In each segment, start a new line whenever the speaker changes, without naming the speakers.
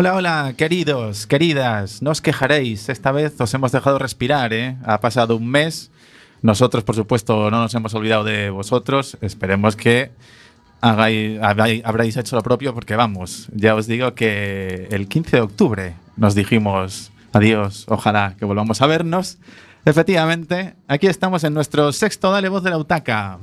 Hola, hola, queridos, queridas, no os quejaréis, esta vez os hemos dejado respirar, ¿eh? Ha pasado un mes, nosotros por supuesto no nos hemos olvidado de vosotros, esperemos que hagáis, habráis, habráis hecho lo propio porque vamos, ya os digo que el 15 de octubre nos dijimos adiós, ojalá que volvamos a vernos. Efectivamente, aquí estamos en nuestro sexto Dale Voz de la Utaca.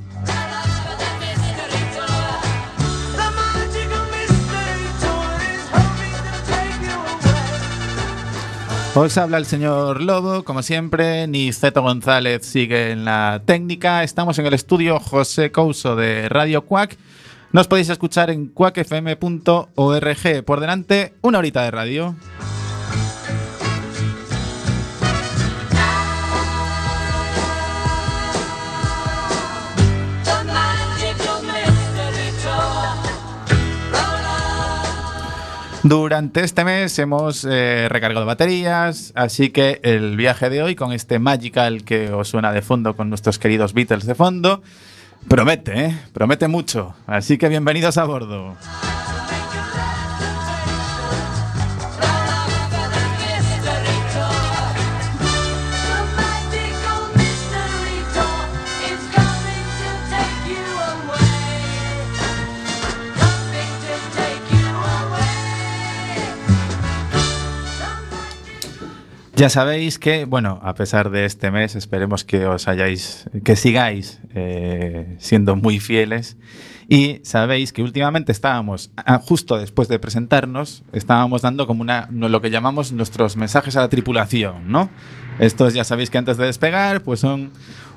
Os habla el señor Lobo, como siempre, Niceto González sigue en la técnica. Estamos en el estudio José Couso de Radio Cuac. Nos podéis escuchar en cuacfm.org. Por delante, una horita de radio. Durante este mes hemos eh, recargado baterías, así que el viaje de hoy con este Magical que os suena de fondo con nuestros queridos Beatles de fondo, promete, ¿eh? promete mucho. Así que bienvenidos a bordo. Ya sabéis que, bueno, a pesar de este mes, esperemos que os hayáis, que sigáis eh, siendo muy fieles. Y sabéis que últimamente estábamos, justo después de presentarnos, estábamos dando como una, lo que llamamos nuestros mensajes a la tripulación, ¿no? Estos ya sabéis que antes de despegar, pues son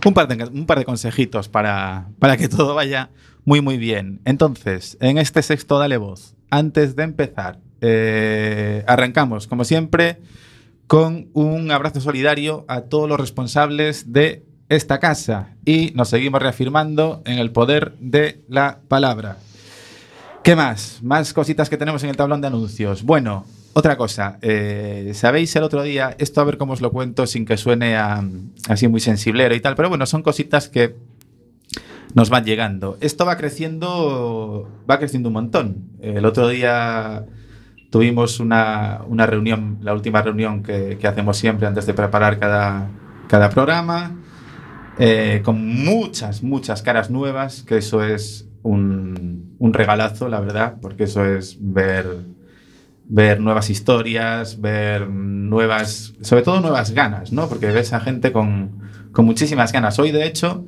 un par de, un par de consejitos para, para que todo vaya muy, muy bien. Entonces, en este sexto Dale Voz, antes de empezar, eh, arrancamos, como siempre, con un abrazo solidario a todos los responsables de esta casa y nos seguimos reafirmando en el poder de la palabra. ¿Qué más? Más cositas que tenemos en el tablón de anuncios. Bueno, otra cosa. Eh, Sabéis el otro día, esto a ver cómo os lo cuento sin que suene así muy sensiblero y tal, pero bueno, son cositas que nos van llegando. Esto va creciendo, va creciendo un montón. El otro día Tuvimos una, una reunión, la última reunión que, que, hacemos siempre antes de preparar cada, cada programa, eh, con muchas, muchas caras nuevas, que eso es un, un, regalazo, la verdad, porque eso es ver, ver nuevas historias, ver nuevas, sobre todo nuevas ganas, ¿no? Porque ves a gente con, con muchísimas ganas. Hoy, de hecho,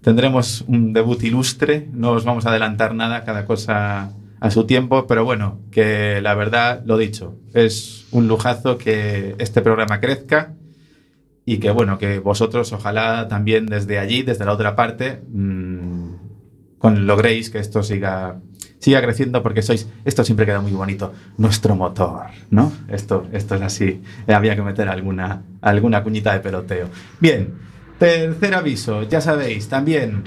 tendremos un debut ilustre, no os vamos a adelantar nada, cada cosa a su tiempo, pero bueno, que la verdad, lo dicho, es un lujazo que este programa crezca y que bueno, que vosotros ojalá también desde allí, desde la otra parte, mmm, con, logréis que esto siga, siga creciendo porque sois, esto siempre queda muy bonito, nuestro motor, ¿no? Esto, esto es así, había que meter alguna, alguna cuñita de peloteo. Bien, tercer aviso, ya sabéis, también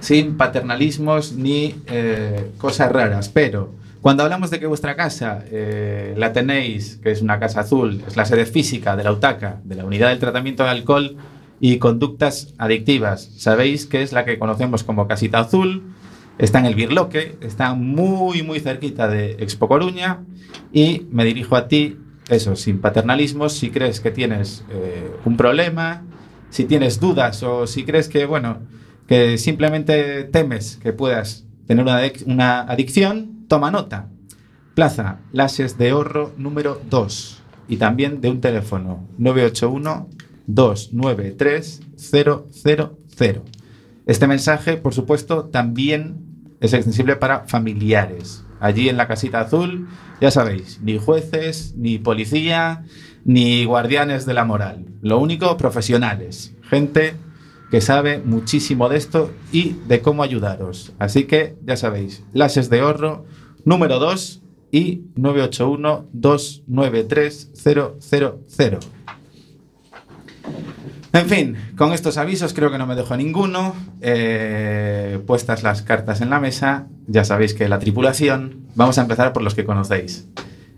sin paternalismos ni eh, cosas raras, pero cuando hablamos de que vuestra casa eh, la tenéis, que es una casa azul, es la sede física de la UTACA, de la Unidad del Tratamiento de Alcohol y Conductas Adictivas, sabéis que es la que conocemos como Casita Azul, está en el Birloque, está muy, muy cerquita de Expo Coruña y me dirijo a ti, eso, sin paternalismos, si crees que tienes eh, un problema, si tienes dudas o si crees que, bueno, que simplemente temes que puedas tener una, una adicción, toma nota. Plaza Lases de Horro número 2 y también de un teléfono 981 293 000. Este mensaje, por supuesto, también es extensible para familiares. Allí en la casita azul, ya sabéis, ni jueces, ni policía, ni guardianes de la moral. Lo único, profesionales. Gente que sabe muchísimo de esto y de cómo ayudaros. Así que ya sabéis, Lases de Horro número 2 y 981-293-000. En fin, con estos avisos creo que no me dejo ninguno. Eh, puestas las cartas en la mesa, ya sabéis que la tripulación, vamos a empezar por los que conocéis.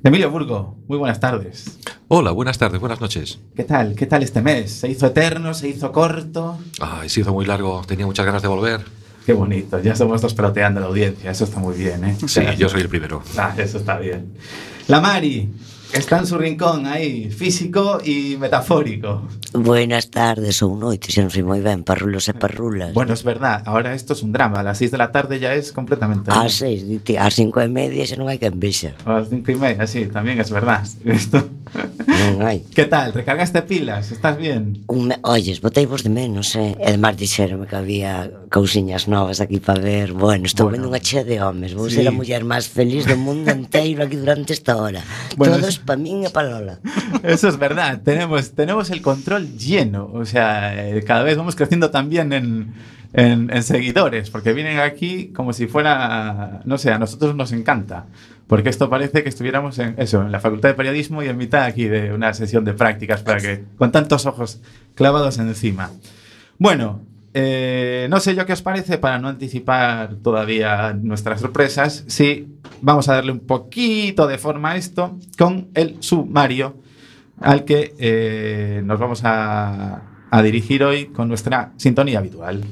Emilio Burgo, muy buenas tardes.
Hola, buenas tardes, buenas noches.
¿Qué tal? ¿Qué tal este mes? ¿Se hizo eterno? ¿Se hizo corto?
Ay, se hizo muy largo, tenía muchas ganas de volver.
Qué bonito, ya somos dos peloteando la audiencia, eso está muy bien, ¿eh?
Sí, yo soy el primero.
Ah, eso está bien. La Mari está en su rincón aí, físico e metafórico.
Buenas tardes ou noites, xa non sei moi ben, parrulos e parrulas.
Bueno, es verdad, ahora esto es un drama. A las 6 de la tarde ya es completamente.
Ás seis, dite, ás cinco e media xa non hai quen vexa.
A las 5 y media, sí, también es verdad. Esto.
Non hai.
¿Qué tal? ¿Recargaste pilas? ¿Estás bien?
Un me... Oyes, botei vos de menos, eh? E además dixeronme que había cousiñas novas aquí para ver. Bueno, estou
Bueno.
vendo unha chea de homes. Vou
Sí.
ser a muller máis feliz do mundo inteiro aquí durante esta hora.
Bueno,
Todos
es-
pa min e pa Lola.
Eso es verdad. Tenemos, tenemos el control lleno. O sea, eh, cada vez vamos creciendo también en, en, en seguidores, porque vienen aquí como si fuera, no sé, a nosotros nos encanta. Porque esto parece que estuviéramos en eso, en la Facultad de Periodismo y en mitad aquí de una sesión de prácticas para que, con tantos ojos clavados encima. Bueno, eh, no sé yo qué os parece para no anticipar todavía nuestras sorpresas. Sí, vamos a darle un poquito de forma a esto con el sumario al que eh, nos vamos a, a dirigir hoy con nuestra sintonía habitual.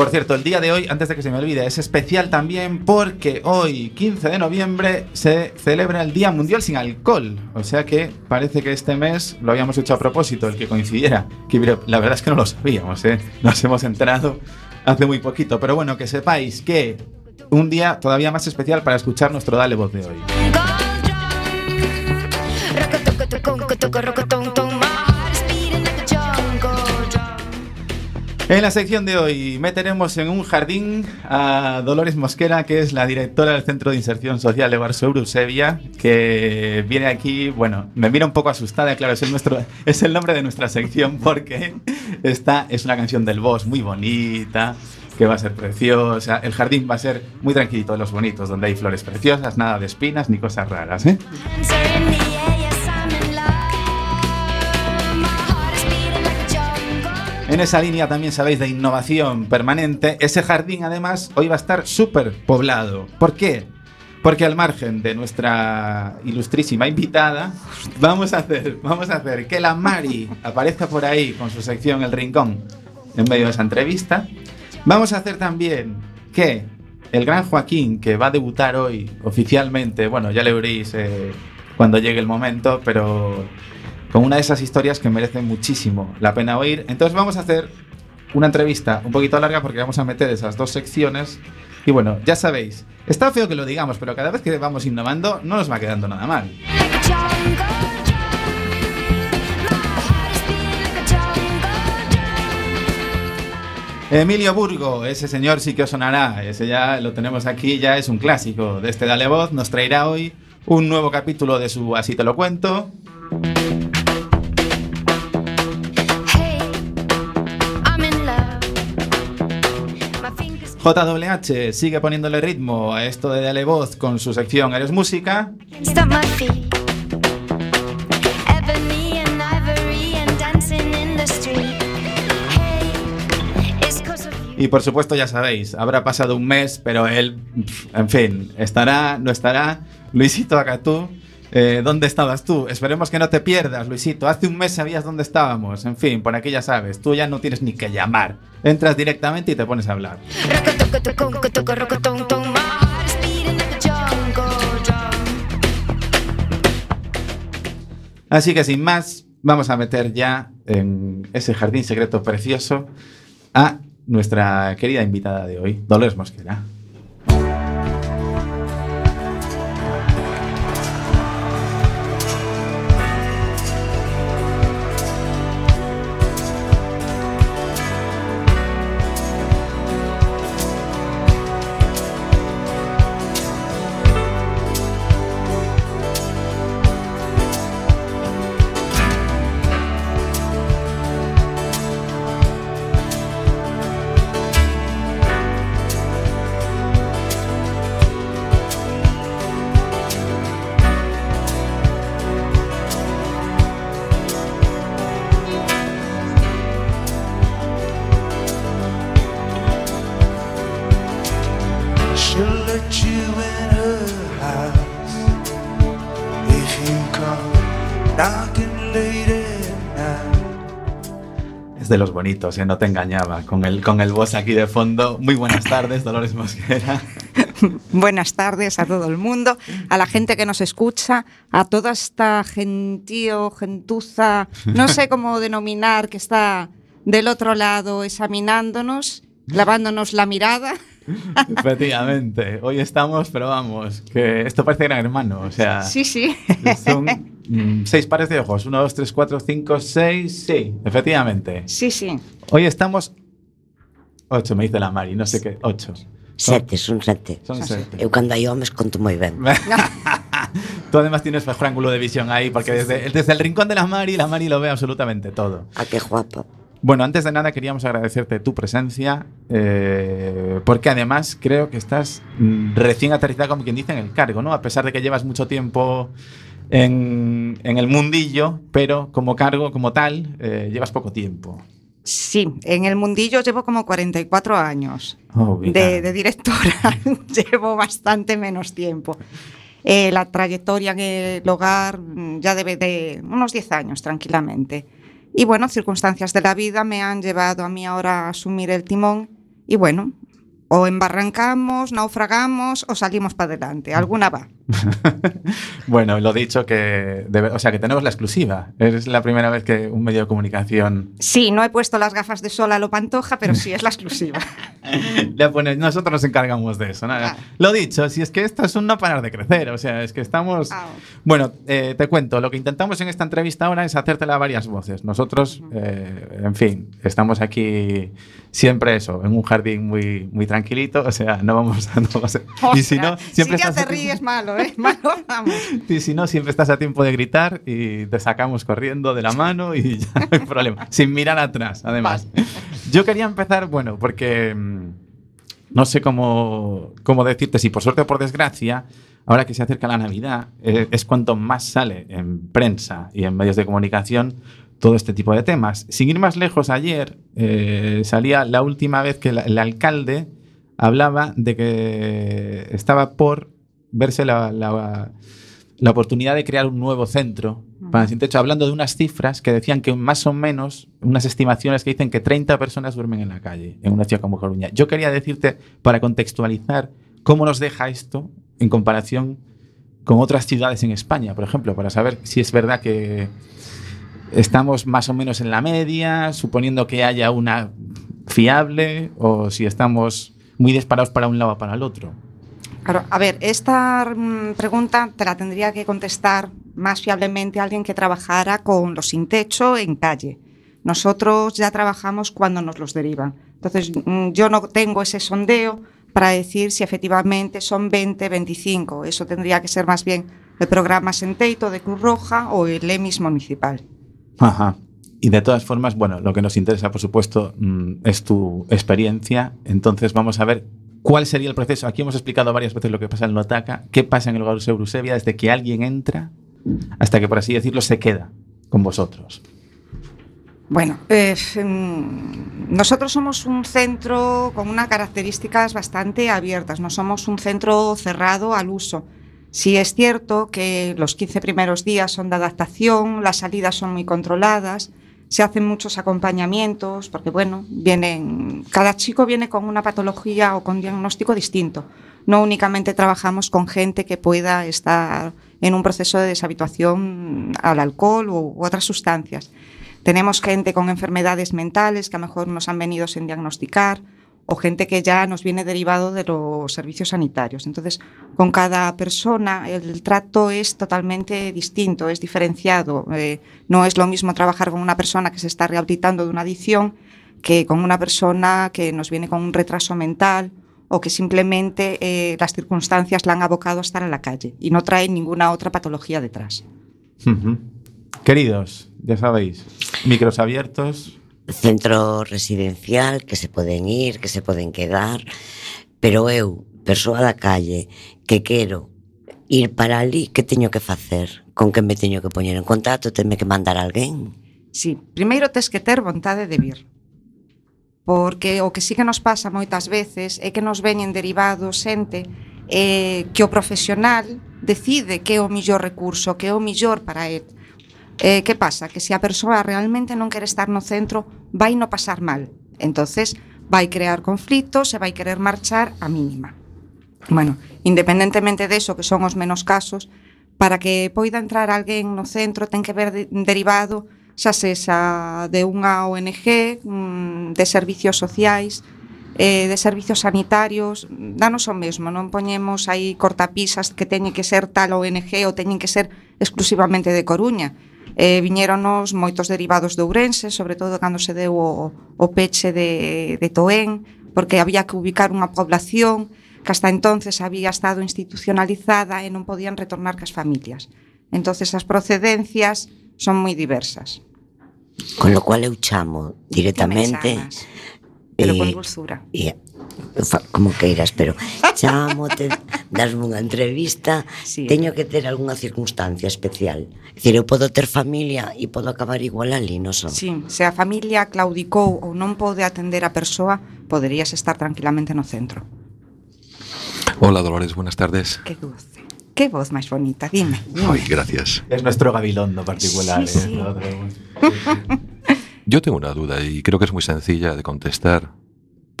Por cierto, el día de hoy, antes de que se me olvide, es especial también porque hoy, 15 de noviembre, se celebra el Día Mundial sin Alcohol. O sea que parece que este mes lo habíamos hecho a propósito, el que coincidiera. La verdad es que no lo sabíamos, ¿eh? Nos hemos enterado hace muy poquito. Pero bueno, que sepáis que un día todavía más especial para escuchar nuestro Dale Voz de hoy. En la sección de hoy meteremos en un jardín a Dolores Mosquera, que es la directora del Centro de Inserción Social de Varsovia, Eusebia, que viene aquí, bueno, me mira un poco asustada, claro, es el, nuestro, es el nombre de nuestra sección porque esta es una canción del boss muy bonita, que va a ser preciosa. El jardín va a ser muy tranquilito de los bonitos, donde hay flores preciosas, nada de espinas ni cosas raras, ¿eh? En esa línea también sabéis de innovación permanente. Ese jardín además hoy va a estar súper poblado. ¿Por qué? Porque al margen de nuestra ilustrísima invitada, vamos a hacer, vamos a hacer que la Mari aparezca por ahí con su sección El Rincón en medio de esa entrevista. Vamos a hacer también que el gran Joaquín, que va a debutar hoy oficialmente, bueno, ya le veréis eh, cuando llegue el momento, pero con una de esas historias que merecen muchísimo la pena oír. Entonces vamos a hacer una entrevista un poquito larga porque vamos a meter esas dos secciones. Y bueno, ya sabéis, está feo que lo digamos, pero cada vez que vamos innovando no nos va quedando nada mal. Emilio Burgo, ese señor sí que os sonará, ese ya lo tenemos aquí, ya es un clásico de este Dale Voz, nos traerá hoy un nuevo capítulo de su Así te lo cuento. JWH sigue poniéndole ritmo a esto de Dale Voz con su sección Eres Música. Y por supuesto, ya sabéis, habrá pasado un mes, pero él, en fin, estará, no estará. Luisito Acatú, eh, ¿dónde estabas tú? Esperemos que no te pierdas, Luisito. Hace un mes sabías dónde estábamos. En fin, por aquí ya sabes, tú ya no tienes ni que llamar. Entras directamente y te pones a hablar. Así que sin más, vamos a meter ya en ese jardín secreto precioso a nuestra querida invitada de hoy, Dolores Mosquera. De los bonitos, ¿eh? no te engañaba. Con el, con el boss aquí de fondo. Muy buenas tardes, Dolores Mosquera.
Buenas tardes a todo el mundo, a la gente que nos escucha, a toda esta gentío, gentuza, no sé cómo denominar, que está del otro lado examinándonos, lavándonos la mirada.
Efectivamente, hoy estamos, pero vamos, que esto parece gran hermano, o sea,
Sí, sí.
son mm, seis pares de ojos, uno, dos, tres, cuatro, cinco, seis, sí, efectivamente.
Sí, sí.
Hoy estamos, ocho, me dice la Mari, no sé qué, ocho.
Sete, son sete.
Son sete.
Eu cando hai homes conto moi ben.
Tú además tienes mejor ángulo de visión ahí, porque desde, desde el rincón de la Mari, la Mari lo ve absolutamente todo.
A que guapa.
Bueno, antes de nada queríamos agradecerte tu presencia, eh, porque además creo que estás mm, recién aterrizada, como quien dice, en el cargo, ¿no? A pesar de que llevas mucho tiempo en, en el mundillo, pero como cargo, como tal, eh, llevas poco tiempo.
Sí, en el mundillo llevo como 44 años.
Oh,
de directora llevo bastante menos tiempo. Eh, la trayectoria en el hogar mm, ya debe de unos 10 años tranquilamente. Y bueno, circunstancias de la vida me han llevado a mí ahora a asumir el timón y bueno, o embarrancamos, naufragamos o salimos para adelante, alguna va.
bueno, lo dicho que, o sea, que tenemos la exclusiva. Es la primera vez que un medio de comunicación
Sí, no he puesto las gafas de sol a lo pantoja, pero sí es la exclusiva.
pone, nosotros nos encargamos de eso.
Ah.
Lo dicho, si es que esto es un no parar de crecer, o sea, es que estamos...
Ah.
Bueno, eh, te cuento, lo que intentamos en esta entrevista ahora es hacértela a varias voces. Nosotros, eh, en fin, estamos aquí siempre eso, en un jardín muy, muy tranquilito, o sea, no vamos a... no vamos a- y si no,
Ostras,
siempre
si ya
estás
te ríes malo, ¿eh? Malo, vamos.
y si no, siempre estás a tiempo de gritar y te sacamos corriendo de la mano y ya no hay problema. Sin mirar atrás, además. Yo quería empezar, bueno, porque mm, no sé cómo, cómo decirte, si por suerte o por desgracia, ahora que se acerca la Navidad, eh, es cuanto más sale en prensa y en medios de comunicación todo este tipo de temas. Sin ir más lejos, ayer eh, salía la última vez que la- el alcalde hablaba de que estaba por verse la, la- la oportunidad de crear un nuevo centro para sin techo, hablando de unas cifras que decían que más o menos, unas estimaciones que dicen que 30 personas duermen en la calle en una ciudad como Coruña. Yo quería decirte, para contextualizar, cómo nos deja esto en comparación con otras ciudades en España, por ejemplo, para saber si es verdad que estamos más o menos en la media, suponiendo que haya una fiable, o si estamos muy disparados para un lado o para el otro.
Claro, a ver, esta mm, pregunta te la tendría que contestar más fiablemente alguien que trabajara con los sin techo en calle. Nosotros ya trabajamos cuando nos los derivan. Entonces, mm, yo no tengo ese sondeo para decir si efectivamente son 20, 25. Eso tendría que ser más bien el programa Senteito de Cruz Roja o el EMIS municipal.
Ajá. Y de todas formas, bueno, lo que nos interesa, por supuesto, mm, es tu experiencia. Entonces vamos a ver cuál sería el proceso. Aquí hemos explicado varias veces lo que pasa en Notaca, qué pasa en el Hogar Eusebia desde que alguien entra hasta que, por así decirlo, se queda con vosotros.
Bueno, eh, nosotros somos un centro con unas características bastante abiertas, no somos un centro cerrado al uso. Sí es cierto que los 15 primeros días son de adaptación, las salidas son muy controladas, se hacen muchos acompañamientos, porque bueno, cada chico viene con una patología o con diagnóstico distinto. No únicamente trabajamos con gente que pueda estar en un proceso de deshabituación al alcohol u otras sustancias. Tenemos gente con enfermedades mentales que a lo mejor nos han venido sin diagnosticar o gente que ya nos viene derivado de los servicios sanitarios. Entonces, con cada persona el trato es totalmente distinto, es diferenciado. Eh, no es lo mismo trabajar con una persona que se está rehabilitando de una adicción que con una persona que nos viene con un retraso mental o que simplemente eh, las circunstancias la han abocado a estar en la calle y no trae ninguna otra patología detrás.
Queridos, ya sabéis, micros abiertos.
centro residencial que se poden ir, que se poden quedar, pero eu, persoa da calle, que quero ir para ali, que teño que facer? Con que me teño que poñer en contacto? Tenme que mandar alguén?
Sí, primeiro tes que ter vontade de vir. Porque o que sí que nos pasa moitas veces é que nos veñen derivados xente eh, que o profesional decide que é o millor recurso, que é o millor para ele Eh, que pasa? Que se a persoa realmente non quere estar no centro, vai no pasar mal. Entonces, vai crear conflitos e vai querer marchar a mínima. Bueno, independentemente deso, que son os menos casos, para que poida entrar alguén no centro ten que ver de, derivado xa sexa de unha ONG, mm, de servicios sociais, eh, de servicios sanitarios, danos o mesmo, non poñemos aí cortapisas que teñen que ser tal ONG ou teñen que ser exclusivamente de Coruña eh, viñéronos moitos derivados de Ourense, sobre todo cando se deu o, o peche de, de Toén, porque había que ubicar unha población que hasta entonces había estado institucionalizada e non podían retornar cas familias. entonces as procedencias son moi diversas.
Con lo cual eu chamo directamente...
Pero
eh, con
dulzura.
E, como queiras, pero chamote, dasme unha entrevista,
sí.
teño que ter algunha circunstancia especial. É dicir, eu podo ter familia e podo acabar igual ali, non son?
Sí, se a familia claudicou ou non pode atender a persoa, poderías estar tranquilamente no centro.
Hola, Dolores, buenas tardes.
Que dulce. Qué voz máis bonita, dime. dime.
Ay, gracias.
Es nuestro gabilondo particular.
Sí, sí.
¿eh?
Yo tengo una duda y creo que es muy sencilla de contestar.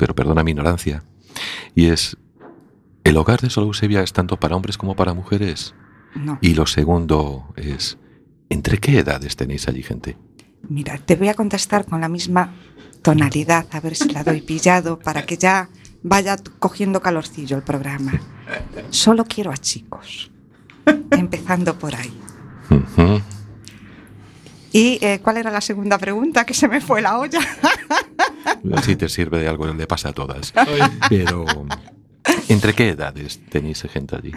Pero perdona mi ignorancia. Y es, ¿el hogar de Solo Eusebia es tanto para hombres como para mujeres?
No,
Y lo segundo es, ¿entre qué edades tenéis allí gente?
mira, te voy a contestar con la misma tonalidad, a ver si la doy pillado, para que ya vaya cogiendo calorcillo el programa. Solo quiero a chicos, empezando por ahí.
Ujú.
¿Y eh, cuál era la segunda pregunta? Que se me fue la olla.
Si te sirve de algo, le pasa a todas. Pero, ¿entre qué edades tenéis gente allí?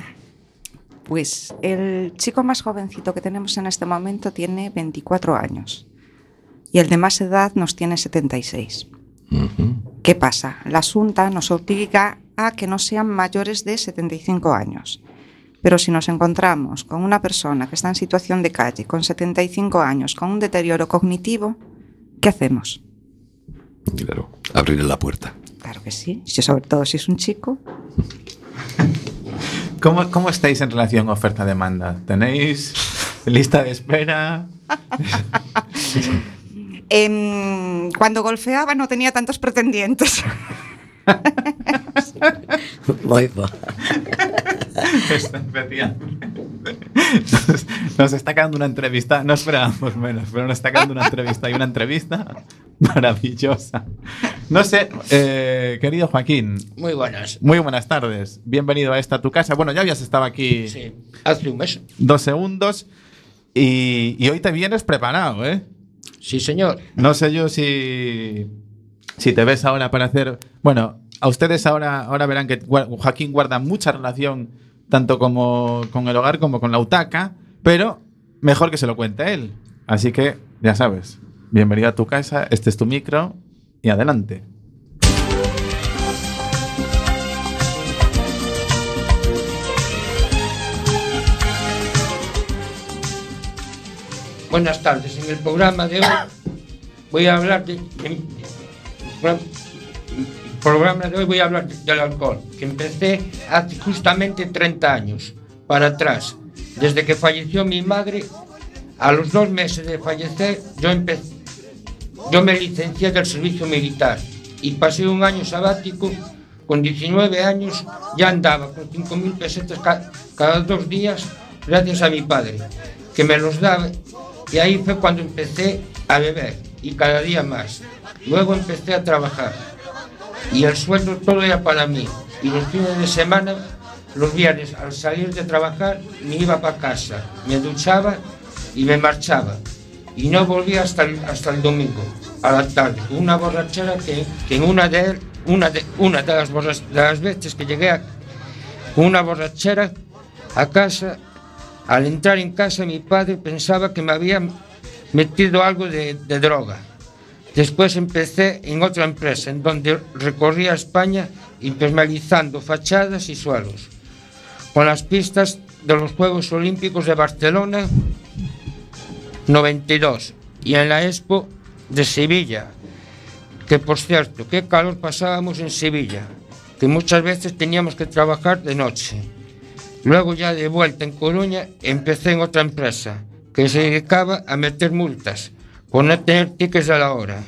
Pues el chico más jovencito que tenemos en este momento tiene 24 años y el de más edad nos tiene 76.
Ujú.
¿Qué pasa? La Junta nos obliga a que no sean mayores de 75 años. Pero si nos encontramos con una persona que está en situación de calle, con 75 años, con un deterioro cognitivo, ¿qué hacemos?
Claro, abrirle la puerta.
Claro que sí, si sobre todo si es un chico.
¿Cómo, ¿Cómo estáis en relación oferta-demanda? ¿Tenéis lista de espera?
Em, cuando golfeaba no tenía tantos pretendientes.
Nos está quedando una entrevista, no esperábamos menos, pero nos está quedando una entrevista y una entrevista maravillosa. No sé, eh, querido Joaquín,
Muy buenas.
muy buenas tardes. Bienvenido a esta tu casa. Bueno, ya habías estado aquí
Sí, hace un mes.
dos segundos y, y hoy te vienes preparado, ¿eh?
Sí, señor.
No sé yo si, si te ves ahora para hacer. Bueno, a ustedes ahora, ahora verán que Joaquín guarda mucha relación tanto como con el hogar como con la utaca, pero mejor que se lo cuente él. Así que, ya sabes, bienvenido a tu casa, este es tu micro y adelante.
Buenas tardes. En el programa de hoy voy a hablar de. Programa de hoy voy a hablar de- del alcohol, que empecé hace justamente 30 años, para atrás. Desde que falleció mi madre, a los dos meses de fallecer, yo empecé. Yo me licencié del servicio militar y pasé un año sabático. Con 19 años ya andaba con 5.000 pesetas ca- cada dos días gracias a mi padre, que me los daba. Y ahí fue cuando empecé a beber y cada día más. Luego empecé a trabajar y el sueldo todo era para mí. Y los fines de semana, los viernes al salir de trabajar, me iba para casa, me duchaba y me marchaba. Y no volvía hasta el, hasta el domingo, a la tarde, una borrachera que, que en una de, una de, una de, las, borras- veces que llegué a, una borrachera a casa, al entrar en casa mi padre pensaba que me había metido algo de, de droga. Después empecé en otra empresa, en donde recorría España impermeabilizando fachadas y suelos, con las pistas de los Juegos Olímpicos de Barcelona 92 y en la Expo de Sevilla, que por cierto, qué calor pasábamos en Sevilla, que muchas veces teníamos que trabajar de noche. Luego ya de vuelta en Coruña empecé en otra empresa, que se dedicaba a meter multas por no tener tickets a la hora.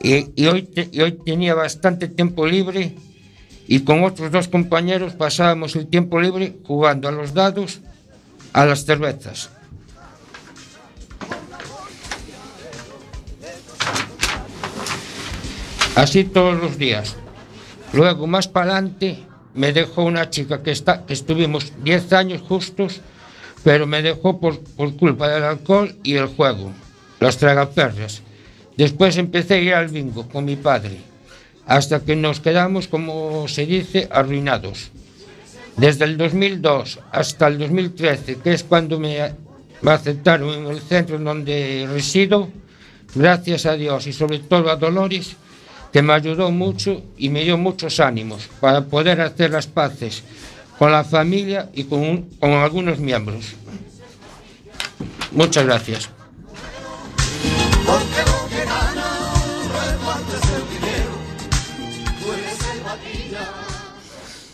Y, hoy, y hoy tenía bastante tiempo libre y con otros dos compañeros pasábamos el tiempo libre jugando a los dados, a las cervezas. Así todos los días. Luego, más para adelante, me dejó una chica que, está, que estuvimos 10 años justos, pero me dejó por, por culpa del alcohol y el juego, las tragaperras. Después empecé a ir al bingo con mi padre, hasta que nos quedamos, como se dice, arruinados. Desde el 2002 hasta el 2013, que es cuando me, aceptaron en el centro en donde resido, gracias a Dios y sobre todo a Dolores, que me ayudó mucho y me dio muchos ánimos para poder hacer las paces con la familia y con, con algunos miembros. Muchas gracias.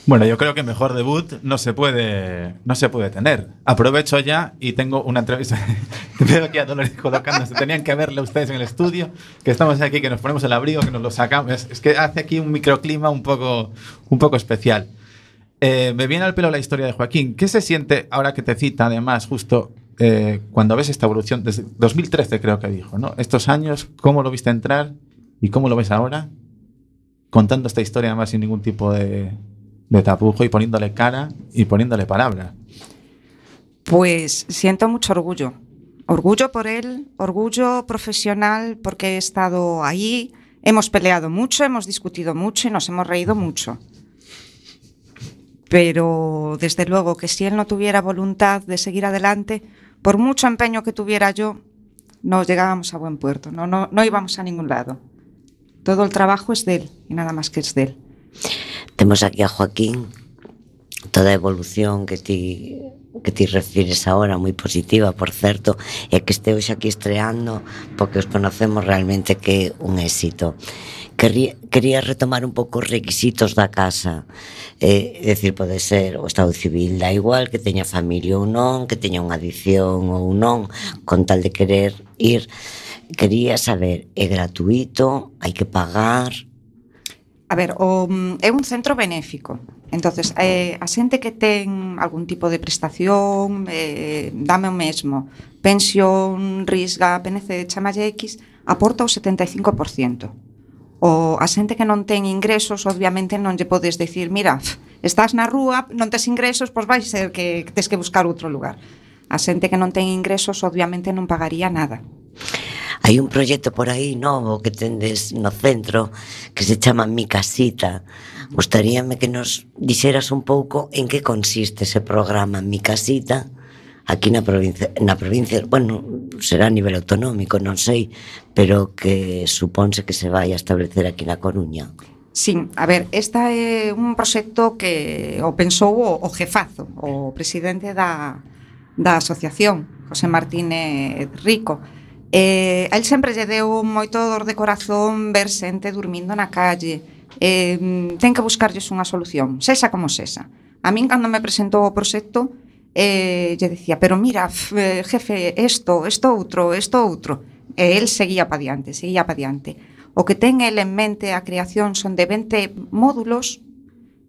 Bueno, yo creo que mejor debut no se puede, no se puede tener. Aprovecho ya y tengo una entrevista. Veo aquí a Dolores colocándose. Tenían que verle ustedes en el estudio, que estamos aquí, que nos ponemos el abrigo, que nos lo sacamos. Es, es que hace aquí un microclima un poco, un poco especial. Eh, me viene al pelo la historia de Joaquín. ¿Qué se siente ahora que te cita, además, justo eh, cuando ves esta evolución? Desde 2013 creo que dijo, ¿no? Estos años, ¿cómo lo viste entrar y cómo lo ves ahora? Contando esta historia además sin ningún tipo de, de tapujo y poniéndole cara y poniéndole palabra.
Pues siento mucho orgullo. Orgullo por él, orgullo profesional porque he estado ahí, hemos peleado mucho, hemos discutido mucho y nos hemos reído mucho. Pero desde luego que si él no tuviera voluntad de seguir adelante, por mucho empeño que tuviera yo, no llegábamos a buen puerto, no, no, no íbamos a ningún lado. Todo el trabajo es de él y nada más que es de él.
Temos aquí a Joaquín, toda a evolución que ti que ti refires agora, moi positiva, por certo, e que este hoxe aquí estreando, porque os conocemos realmente que é un éxito. Quería, quería retomar un pouco os requisitos da casa. Eh, é dicir, pode ser o Estado Civil, da igual, que teña familia ou non, que teña unha adicción ou non, con tal de querer ir. Quería saber, é gratuito, hai que pagar,
A ver, o, mm, é un centro benéfico. Entonces, eh, a xente que ten algún tipo de prestación, eh, dame o mesmo, pensión, risga, PNC, chamalle X, aporta o 75%. O a xente que non ten ingresos, obviamente non lle podes decir, mira, estás na rúa, non tes ingresos, pois vais ser que tes que buscar outro lugar. A xente que non ten ingresos, obviamente non pagaría nada.
Hai un proxecto por aí novo que tendes no centro que se chama Mi Casita. Gostaríame que nos dixeras un pouco en que consiste ese programa Mi Casita aquí na provincia, na provincia, bueno, será a nivel autonómico, non sei, pero que supónse que se vai a establecer aquí na Coruña.
Sí, a ver, esta é un proxecto que o pensou o, o jefazo, o presidente da, da asociación, José Martínez Rico, Eh, el sempre lle deu moito dor de corazón ver xente durmindo na calle. Eh, ten que buscarlles unha solución, sexa como sexa. A min, cando me presentou o proxecto, eh, lle decía, pero mira, eh, jefe, isto, isto outro, isto outro. E el seguía pa diante, seguía pa diante. O que ten el en mente a creación son de 20 módulos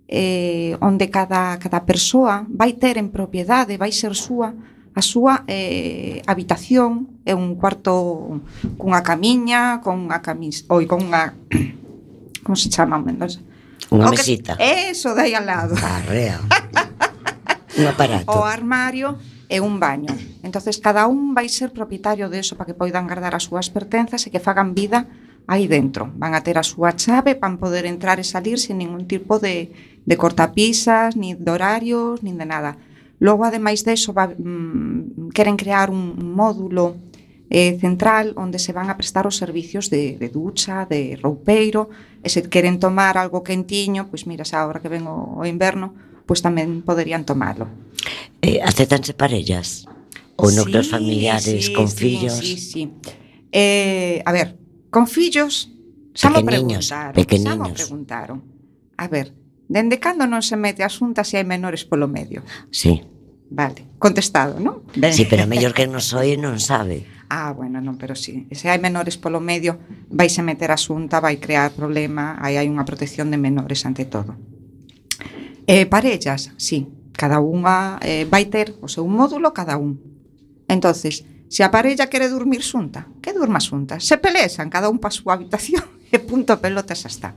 eh, onde cada, cada persoa vai ter en propiedade, vai ser súa, a súa eh, habitación é un cuarto cunha camiña, con unha camis, oi, con unha como se chama, Mendoza?
Unha
mesita. Que, eso de aí al lado.
Ah, Barrea. un aparato.
O armario e un baño. Entonces cada un vai ser propietario de eso para que poidan guardar as súas pertenzas e que fagan vida aí dentro. Van a ter a súa chave para poder entrar e salir sin ningún tipo de, de cortapisas, ni de horarios, nin de nada Logo, ademais deso, va, mm, queren crear un, un módulo eh, central onde se van a prestar os servicios de, de ducha, de roupeiro, e se queren tomar algo quentiño, pois mira, xa agora que ven o, o inverno, pois tamén poderían tomalo.
Eh, aceptanse parellas? Ou núcleos
sí,
familiares
sí,
con
sí,
fillos?
Sí, sí. Eh, a ver, con fillos, xa mo preguntaron. Xa mo preguntaron. A ver, Dende cando non se mete a xunta se hai menores polo medio?
Sí.
Vale, contestado, non? Ben.
Sí, pero mellor que non soe non sabe.
Ah, bueno, non, pero sí. Se hai menores polo medio, vai se meter a xunta, vai crear problema, aí hai unha protección de menores ante todo. Eh, parellas, sí, cada unha eh, vai ter o seu módulo cada un. Entonces, se a parella quere dormir xunta, que durma xunta. Se pelesan cada un pa súa habitación e punto pelotas está.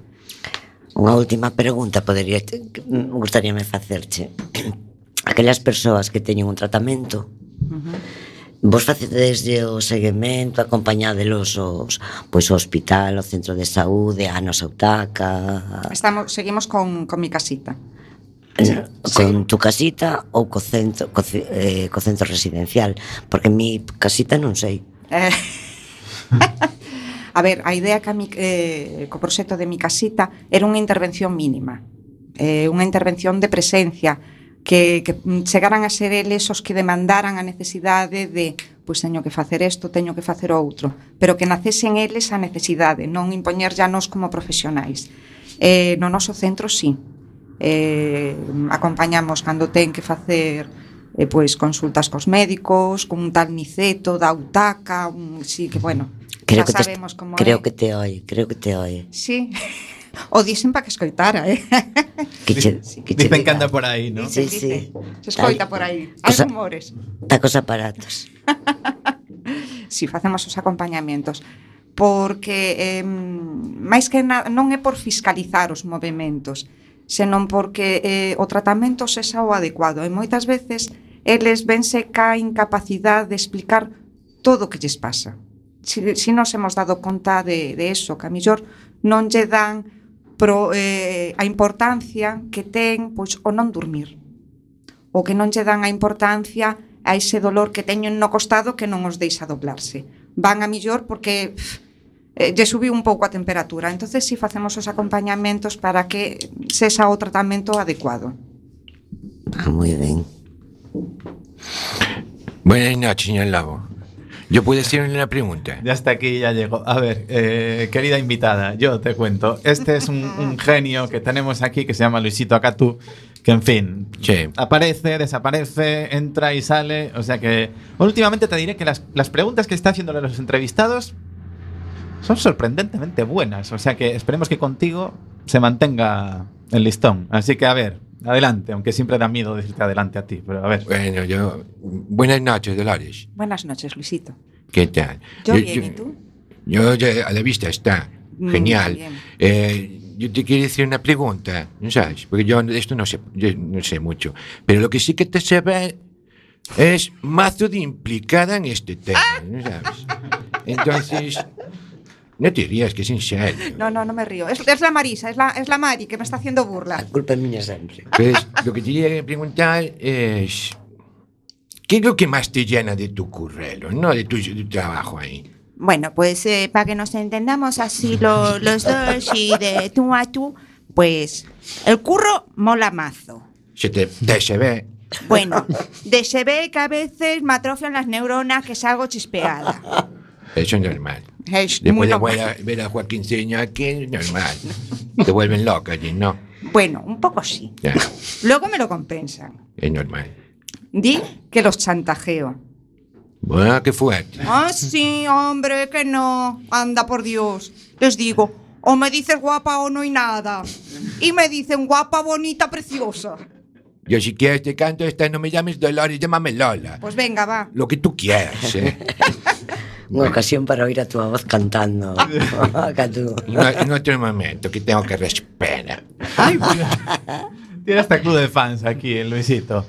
Unha última pregunta podería gustaríame facerche. Aquelas persoas que teñen un tratamento
uh -huh.
Vos facedes o seguimento, acompañadelos aos, pois, ao hospital, ao centro de saúde, a nosa autaca.
Estamos, seguimos con, con mi casita.
Eh, con sí. tu casita ou co centro, co, eh, co centro residencial? Porque mi casita non sei.
Eh. A ver, a idea que a mi, eh, co proxecto de mi casita era unha intervención mínima, eh, unha intervención de presencia, que, que chegaran a ser eles os que demandaran a necesidade de pois teño que facer isto, teño que facer outro, pero que nacesen eles a necesidade, non impoñer ya nos como profesionais. Eh, no noso centro, sí. Eh, acompañamos cando ten que facer eh, pois consultas cos médicos, cun tal Niceto, da utaca, un, sí que bueno,
creo
xa
que
sabemos te, como
Creo
é.
que te oye, creo que te oye.
Sí. O dicen para que escoitara, eh?
Que che, sí. que che
dicen que anda por aí, non?
Sí, sí.
Se escoita por aí. Hai rumores.
Tacos aparatos.
si sí, facemos os acompañamentos porque eh, máis que na, non é por fiscalizar os movimentos, senón porque eh, o tratamento sexa o adecuado. E moitas veces eles vense ca incapacidade de explicar todo o que lles pasa. Si, si nos hemos dado conta de, de eso, que a millor non lle dan pro, eh, a importancia que ten pois, o non dormir. O que non lle dan a importancia a ese dolor que teñen no costado que non os deixa doblarse. Van a millor porque pff, eh, lle subiu un pouco a temperatura. entonces si facemos os acompañamentos para que sexa o tratamento adecuado.
Ah, moi ben.
Buenas noches, señor Lobo. ¿Yo puedo hacerle una pregunta?
Ya hasta aquí, ya llegó. A ver, eh, querida invitada, yo te cuento. Este es un, un genio que tenemos aquí que se llama Luisito Acatú, que en fin,
Sí.
aparece, desaparece, entra y sale. O sea que últimamente te diré que las, las preguntas que está haciéndole a los entrevistados son sorprendentemente buenas. O sea que esperemos que contigo se mantenga el listón. Así que a ver, adelante, aunque siempre da miedo decirte adelante a ti, pero a ver.
Bueno, yo... Buenas noches, Dolores.
Buenas noches, Luisito.
¿Qué tal?
Yo bien, ¿y tú?
Yo ya a la vista está.
Mm,
Genial. Eh, yo te quiero decir una pregunta, ¿no sabes? Porque yo de esto no sé, yo no sé mucho. Pero lo que sí que te sé ver es mazo de implicada en este tema, ¿no sabes? Entonces, no te rías, que es en serio.
No, no, no me río. Es, es la Marisa, es la, es la Mari que me está haciendo burla.
culpa é miña sempre.
Pues lo que te quería preguntar es... ¿Qué es lo que más te llena de tu currelo, no de tu, de tu trabajo ahí?
Bueno, pues eh, para que nos entendamos así lo- los dos y de tú a tú, pues el curro mola mazo.
Se te, te se ve.
Bueno, de se ve que a veces me atrofian las neuronas que salgo chispeada.
Eso es normal.
Es muy
Después de
normal.
ver a, ver a Joaquín Señor aquí, normal. Te vuelven loca allí, ¿no?
Bueno, un poco sí.
Ya,
Luego me lo compensan.
es normal.
Di que los chantajeo.
Bueno, qué fuerte.
Ah, sí, hombre, que no. Anda, por Dios. Les digo, o me dices guapa o no hay nada. Y me dicen guapa, bonita, preciosa.
Yo si quieres te canto esta, no me llames Dolores, llámame Lola.
Pues venga, va.
Lo que tú quieras, ¿eh?
Unha ocasión para oír a túa voz cantando. Cantú.
En, o- en otro momento, que tengo que respirar.
Ay, Tiene hasta club de fans aquí, el Luisito.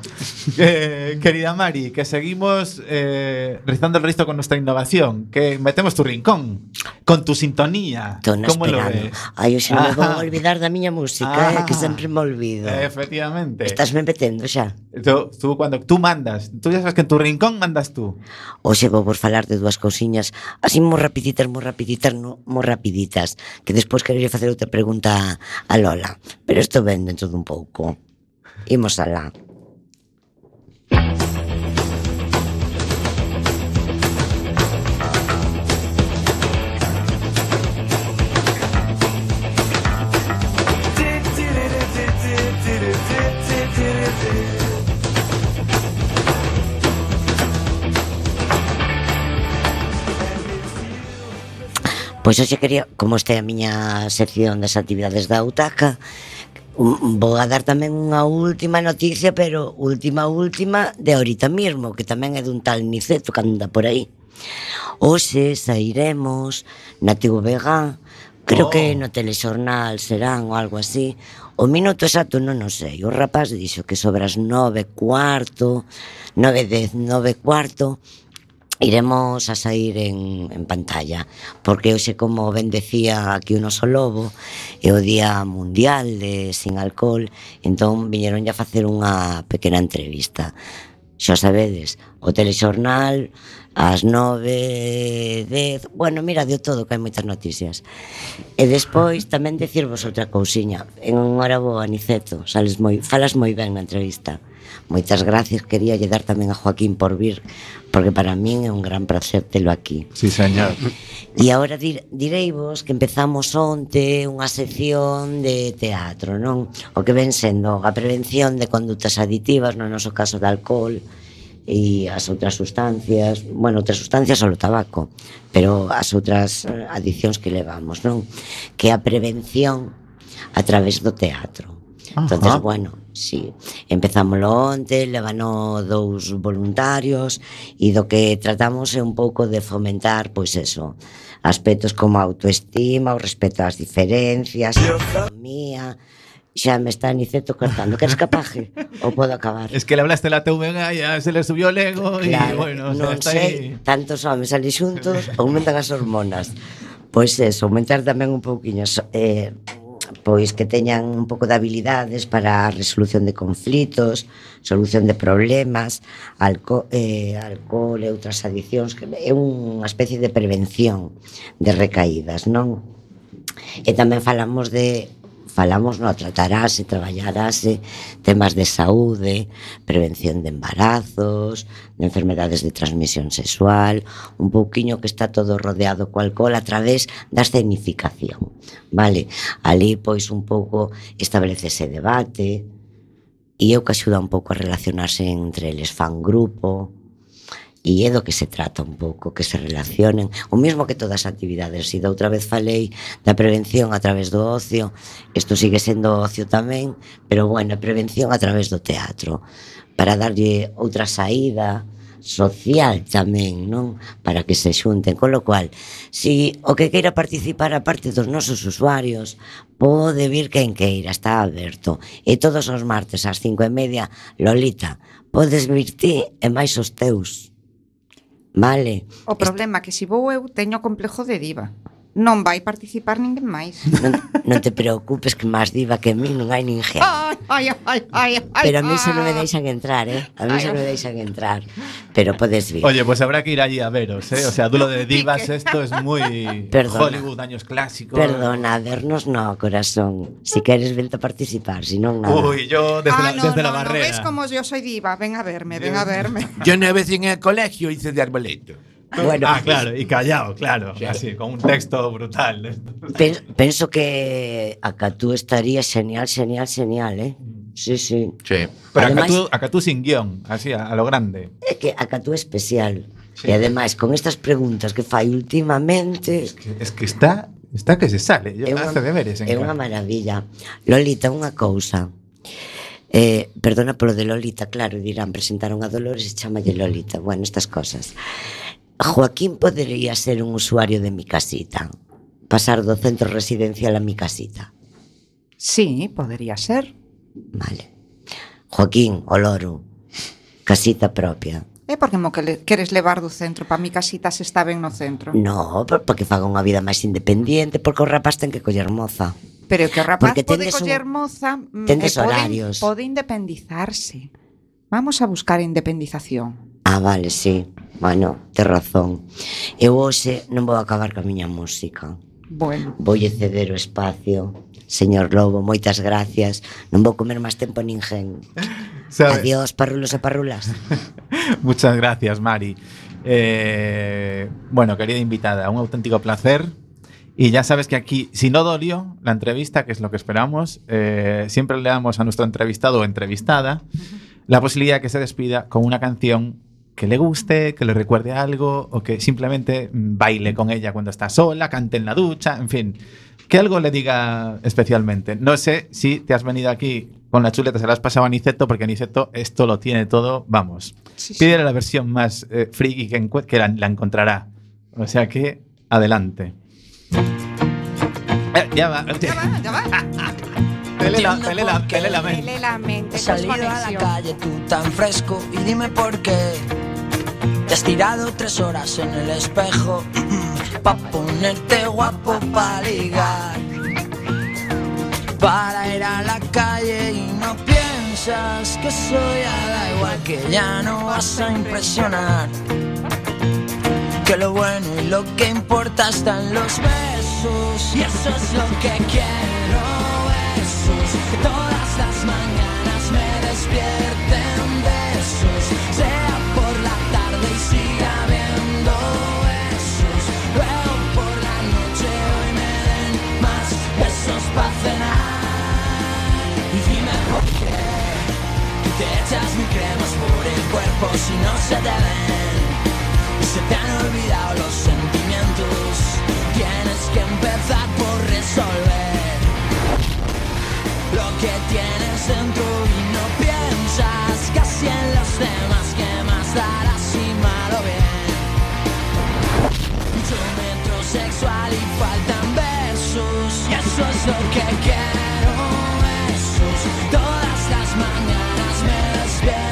Eh, querida Mari, que seguimos eh, rizando el rizo con nuestra innovación, que metemos tu rincón, con tu sintonía.
Estou na
¿Cómo lo
esperando.
ves?
Ai, hoxe non me vou
Ajá.
olvidar da miña música, eh, que
Ah.
sempre me olvido.
Efectivamente.
Estás me metendo xa.
Tú, tú cuando tú mandas, tú ya sabes que en tu rincón mandas tú.
Hoxe vou por falar de dúas cousiñas así moi rapiditas, moi rapiditas, no, moi rapiditas, que despois quero facer outra pregunta a Lola, pero isto ven dentro dun pouco. Imos alá. Pois hoxe quería, como este a miña sección das actividades da UTACA, Mm, mm, vou a dar tamén unha última noticia, pero última, última, de ahorita mismo, que tamén é dun tal Niceto que anda por aí. Hoxe sairemos na TVG, creo
oh.
que no telexornal serán ou algo así. O minuto exacto non o sei. O rapaz dixo que sobre as nove cuarto, nove dez, nove cuarto, iremos a sair en, en pantalla porque hoxe como ben decía aquí o noso lobo é o día mundial de sin alcohol entón viñeron a facer unha pequena entrevista xa sabedes o telexornal ás nove, dez... Bueno, mira, de todo, que hai moitas noticias. E despois tamén decirvos outra cousiña. En hora boa, Niceto, sales moi, falas moi ben na entrevista. Moitas gracias, quería lle dar tamén a Joaquín por vir porque para min é un gran placer telo aquí.
Sí, señor.
E agora dir, direivos que empezamos onte unha sección de teatro, non? O que ven sendo a prevención de condutas aditivas, no noso caso de alcohol, e as outras sustancias, bueno, outras sustancias o tabaco, pero as outras eh, adicións que levamos, non? Que a prevención a través do teatro.
Ajá.
Entonces, bueno, Sí, empezámoslo onte, levano dous voluntarios e do que tratamos é un pouco de fomentar, pois eso, aspectos como a autoestima, o respeto ás diferencias, a economía, xa me está Niceto cortando. Queres que apague? Ou podo acabar?
Es que le hablaste la TVG ya se le subió el ego e,
claro,
bueno,
non
está
sei,
ahí.
tantos homes ali xuntos aumentan as hormonas. Pois eso, aumentar tamén un pouquiño eh, pois que teñan un pouco de habilidades para a resolución de conflitos, solución de problemas, alco, eh, alcohol e outras adicións, que é unha especie de prevención de recaídas, non? E tamén falamos de falamos, no, tratarase, traballarase eh, temas de saúde, prevención de embarazos, de enfermedades de transmisión sexual, un pouquiño que está todo rodeado co alcohol a través da escenificación. Vale, ali pois un pouco establecese debate e eu que axuda un pouco a relacionarse entre eles fan grupo, E é do que se trata un pouco, que se relacionen, o mesmo que todas as actividades. E da outra vez falei da prevención a través do ocio, isto sigue sendo ocio tamén, pero bueno, prevención a través do teatro, para darlle outra saída social tamén, non? Para que se xunten, con lo cual, si o que queira participar a parte dos nosos usuarios, pode vir quen queira, está aberto. E todos os martes ás cinco e media, Lolita, podes vir ti e máis os teus. Vale.
O problema que se vou eu teño complexo de diva non vai participar ninguén máis.
Non, non te preocupes que máis diva que mí non hai ninguén.
Ai, ai, ai, ai, ai,
Pero a mí xa non me deixan entrar, eh? A mí xa non me deixan entrar. Pero podes vir.
Oye, pues habrá que ir allí a veros, eh? O sea, duelo de divas, esto es muy
Perdona.
Hollywood, años clásicos.
Perdona, vernos no, corazón. Si queres, vente a participar, si non nada.
Uy, yo desde,
ah,
la,
no,
desde
no,
la barrera.
No ves como yo soy diva, ven a verme, ven a verme.
Yo una vez en el colegio hice de arboleto.
Bueno,
Ah, claro, y callado, claro. Así, con un texto brutal.
penso que a Catú estaría genial, genial, genial, eh? Sí, sí.
Sí.
Pero acá, tú, acá tú sin guion, así, a, a lo grande.
É que a Catú é especial.
Sí.
E ademais, con estas preguntas que fai últimamente,
Es que, es que está, está que se sale. Yo
É unha,
hace deberes
é unha
clase.
maravilla. Lolita, unha cousa. Eh, perdona polo de Lolita, claro, dirán, presentaron a Dolores e chamalle Lolita. Bueno, estas cosas. Joaquín podería ser un usuario de mi casita. Pasar do centro residencial a mi casita.
Sí, podería ser.
Vale. Joaquín, oloro. Casita propia.
É porque mo que le, queres levar do centro para mi casita se está ben no centro?
No, porque faga unha vida máis independiente, porque o rapaz ten que coller moza.
Pero que o rapaz
porque
pode
coller un...
moza mm,
tendes
horarios. Pode, pode independizarse. Vamos a buscar independización.
Ah, vale, sí. Bueno, te razón. Eu hoxe non vou acabar ca miña música.
Bueno,
Voulle ceder o espacio. Señor Lobo, moitas gracias. Non vou comer máis tempo ninguén.
¿Sabes?
Adiós, parrulos e parrulas.
Muchas gracias, Mari. Eh, bueno, querida invitada, un auténtico placer. Y ya sabes que aquí, si no dolió la entrevista, que es lo que esperamos, eh, siempre le damos a nuestro entrevistado o entrevistada la posibilidad de que se despida con una canción que le guste, que le recuerde algo o que simplemente baile con ella cuando está sola, cante en la ducha, en fin, que algo le diga especialmente. No sé si te has venido aquí con la chuleta, se la has pasado a Niceto, porque Niceto esto lo tiene todo, vamos.
Sí, sí.
Pídele la versión más eh, friki que, la, la encontrará. O sea que, adelante. Eh, ya va.
Ya va, ya va.
Pele la, pele la- pele la mente.
Pele la mente.
He salido a la calle tú tan fresco y dime por qué te has tirado tres horas en el espejo pa ponerte guapo pa ligar para ir a la calle y no piensas que soy a da igual que ya no vas a impresionar que lo bueno y lo que importa están los besos y eso es lo que quiero besos todas las mañanas me despierten besos. Sea por la tarde y siga viendo besos. Luego por la noche hoy me den más besos para cenar. Y dime por qué te echas mi cremas por el cuerpo si no se te ven. Y se te han olvidado los sentimientos. Tienes que empezar por resolver lo que tienes dentro y no piensas. Casi en los temas que más darás y malo bien. Mucho metrosexual y faltan besos. Y eso es lo que quiero. Besos. Todas las mañanas me despierten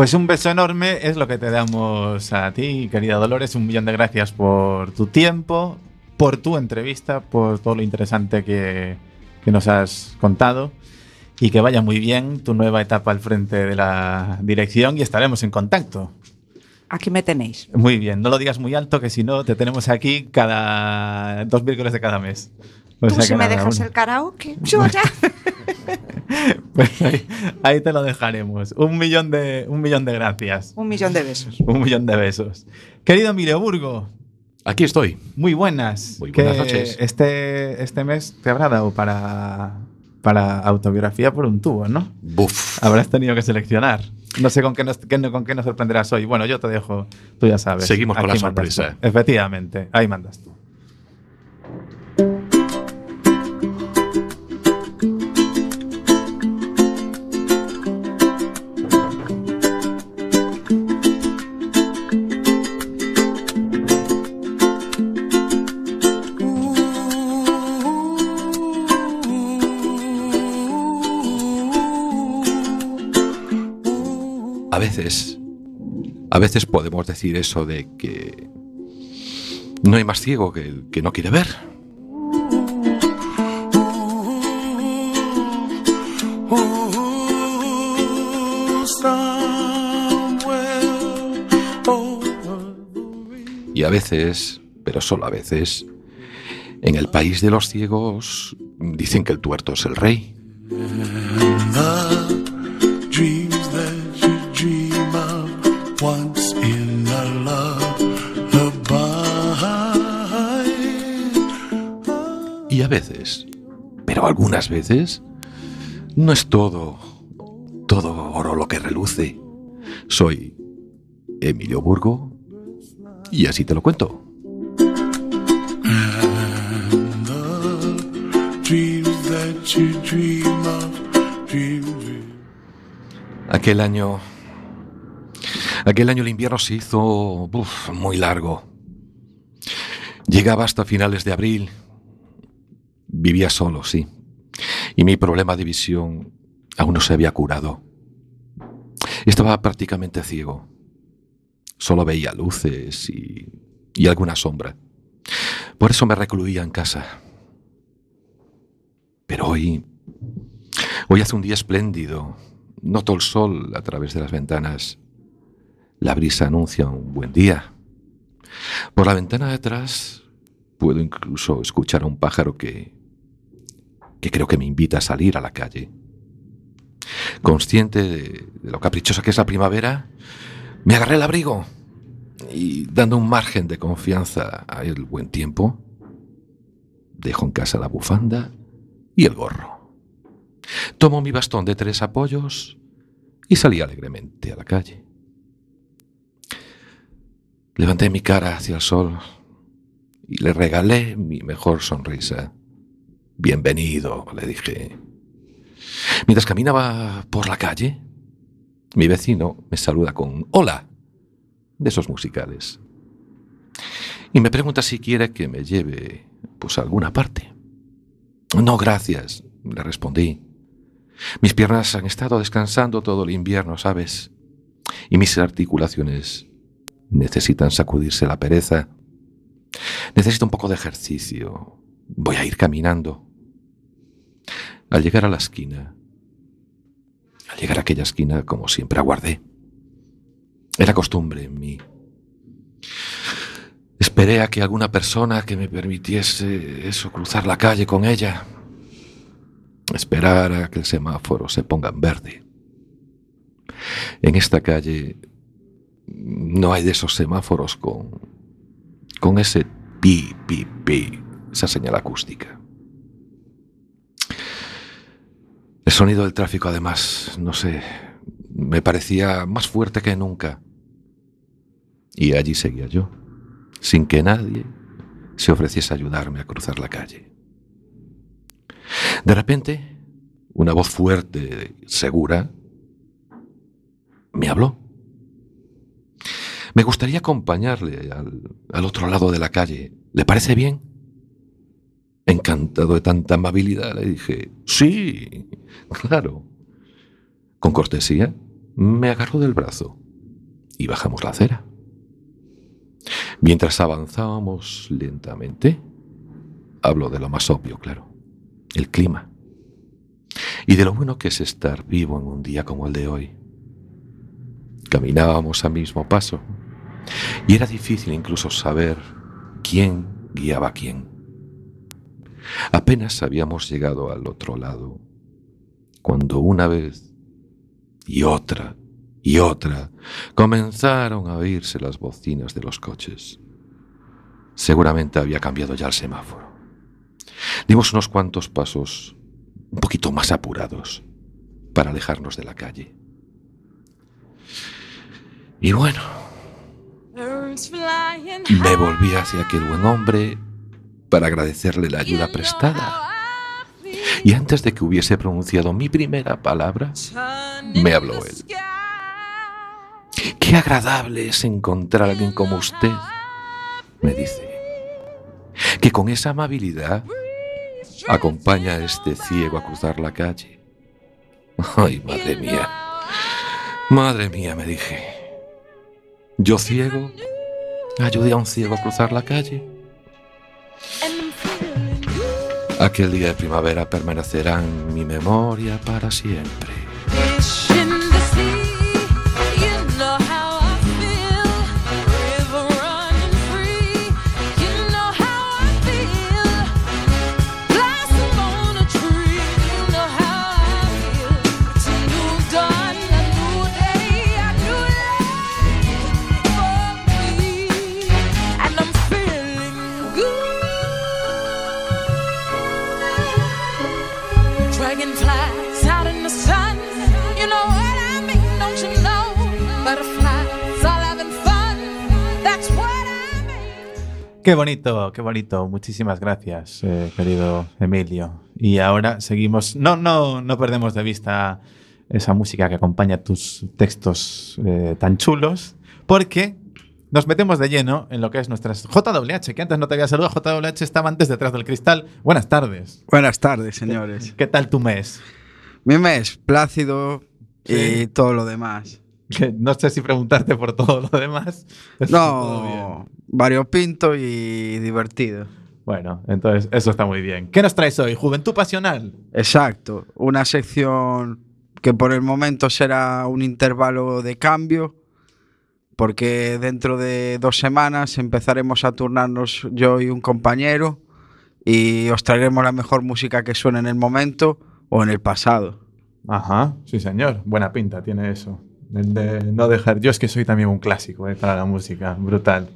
Pues un beso enorme es lo que te damos a ti, querida Dolores. Un millón de gracias por tu tiempo, por tu entrevista, por todo lo interesante que, que nos has contado. Y que vaya muy bien tu nueva etapa al frente de la dirección y estaremos en contacto.
Aquí me tenéis.
Muy bien, no lo digas muy alto, que si no te tenemos aquí cada dos miércoles de cada mes. O
Tú si me dejas el karaoke, yo ya.
Pues ahí, ahí te lo dejaremos. Un millón de, un millón de gracias.
Un millón de besos.
Un millón de besos. Querido Emilio Burgo,
Aquí estoy.
muy buenas.
Muy buenas
Que
noches.
Este, este mes te habrá dado para, para autobiografía por un tubo, ¿no?
Buf.
Habrás tenido que seleccionar. No sé con qué nos, con qué nos sorprenderás hoy. Bueno, yo te dejo, tú ya sabes.
Seguimos con
Aquí
la sorpresa.
tú. Efectivamente, ahí mandas tú.
Veces, a veces podemos decir eso de que no hay más ciego que el que no quiere ver. Y a veces, pero solo a veces, en el país de los ciegos dicen que el tuerto es el rey. Algunas veces, no es todo, todo oro lo que reluce. Soy Emilio Burgo y así te lo cuento. Aquel año, aquel año el invierno se hizo muy largo. Llegaba hasta finales de abril. Vivía solo, sí. Y mi problema de visión aún no se había curado. Estaba prácticamente ciego. Solo veía luces y, alguna sombra. Por eso me recluía en casa. Pero hoy, hoy hace un día espléndido. Noto el sol a través de las ventanas. La brisa anuncia un buen día. Por la ventana de atrás puedo incluso escuchar a un pájaro que, que creo que me invita a salir a la calle. Consciente de, lo caprichosa que es la primavera, me agarré el abrigo Y dando un margen de confianza al buen tiempo, dejo en casa la bufanda y el gorro. Tomo mi bastón de tres apoyos y salí alegremente a la calle. Levanté mi cara hacia el sol y le regalé mi mejor sonrisa. Bienvenido, le dije. Mientras caminaba por la calle, mi vecino me saluda con hola, de esos musicales. Y me pregunta si quiere que me lleve pues a alguna parte. No, gracias, le respondí. Mis piernas han estado descansando todo el invierno, ¿sabes? Y mis articulaciones necesitan sacudirse la pereza. Necesito un poco de ejercicio. Voy a ir caminando. Al llegar a la esquina, al llegar a aquella esquina, como siempre aguardé. Era costumbre en mí. Esperé a que alguna persona que me permitiese eso, cruzar la calle con ella. Esperar a que el semáforo se ponga en verde. En esta calle no hay de esos semáforos con, con ese pi, pi, pi, esa señal acústica. El sonido del tráfico, además, no sé, me parecía más fuerte que nunca. Y allí seguía yo, sin que nadie se ofreciese a ayudarme a cruzar la calle. De repente, una voz fuerte, segura, me habló. Me gustaría acompañarle al, al otro lado de la calle. ¿Le parece bien? Encantado de tanta amabilidad, le dije, sí, claro. Con cortesía, me agarró del brazo y bajamos la acera. Mientras avanzábamos lentamente, hablo de lo más obvio, claro, el clima. Y de lo bueno que es estar vivo en un día como el de hoy. Caminábamos a mismo paso y era difícil incluso saber quién guiaba a quién. Apenas habíamos llegado al otro lado, cuando una vez y otra y otra comenzaron a oírse las bocinas de los coches. Seguramente había cambiado ya el semáforo. Dimos unos cuantos pasos un poquito más apurados para alejarnos de la calle. Y bueno, me volví hacia aquel buen hombre para agradecerle la ayuda prestada. Y antes de que hubiese pronunciado mi primera palabra, me habló él. Qué agradable es encontrar a alguien como usted, me dice, que con esa amabilidad acompaña a este ciego a cruzar la calle. Ay, madre mía, madre mía, me dije. Yo ciego, ayudé a un ciego a cruzar la calle. Aquel día de primavera permanecerá en mi memoria para siempre.
Qué bonito, qué bonito. Muchísimas gracias, eh, querido Emilio. Y ahora seguimos. No, no, no perdemos de vista esa música que acompaña tus textos eh, tan chulos, porque nos metemos de lleno en lo que es nuestras JWH, que antes no te había saludado. JWH estaba antes detrás del cristal. Buenas tardes.
Buenas tardes, señores.
¿Qué tal tu mes?
Mi mes, plácido y todo lo demás.
No sé si preguntarte por todo lo demás. Bien.
No, variopinto y divertido.
Bueno, entonces eso está muy bien. ¿Qué nos traes hoy? Juventud Pasional.
Exacto, una sección que por el momento será un intervalo de cambio, porque dentro de dos semanas empezaremos a turnarnos yo y un compañero y os traeremos la mejor música que suene en el momento o en el pasado.
Ajá, sí señor. Buena pinta tiene eso. El de no dejar. Yo es que soy también un clásico eh, para la música, brutal.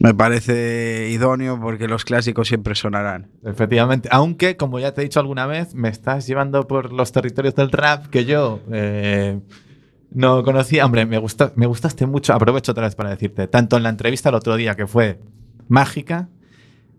Me parece idóneo porque los clásicos siempre sonarán.
Efectivamente, aunque como ya te he dicho alguna vez, me estás llevando por los territorios del rap que yo eh, no conocía. Hombre, me, gusta, me gustaste mucho, aprovecho otra vez para decirte, tanto en la entrevista el otro día que fue mágica,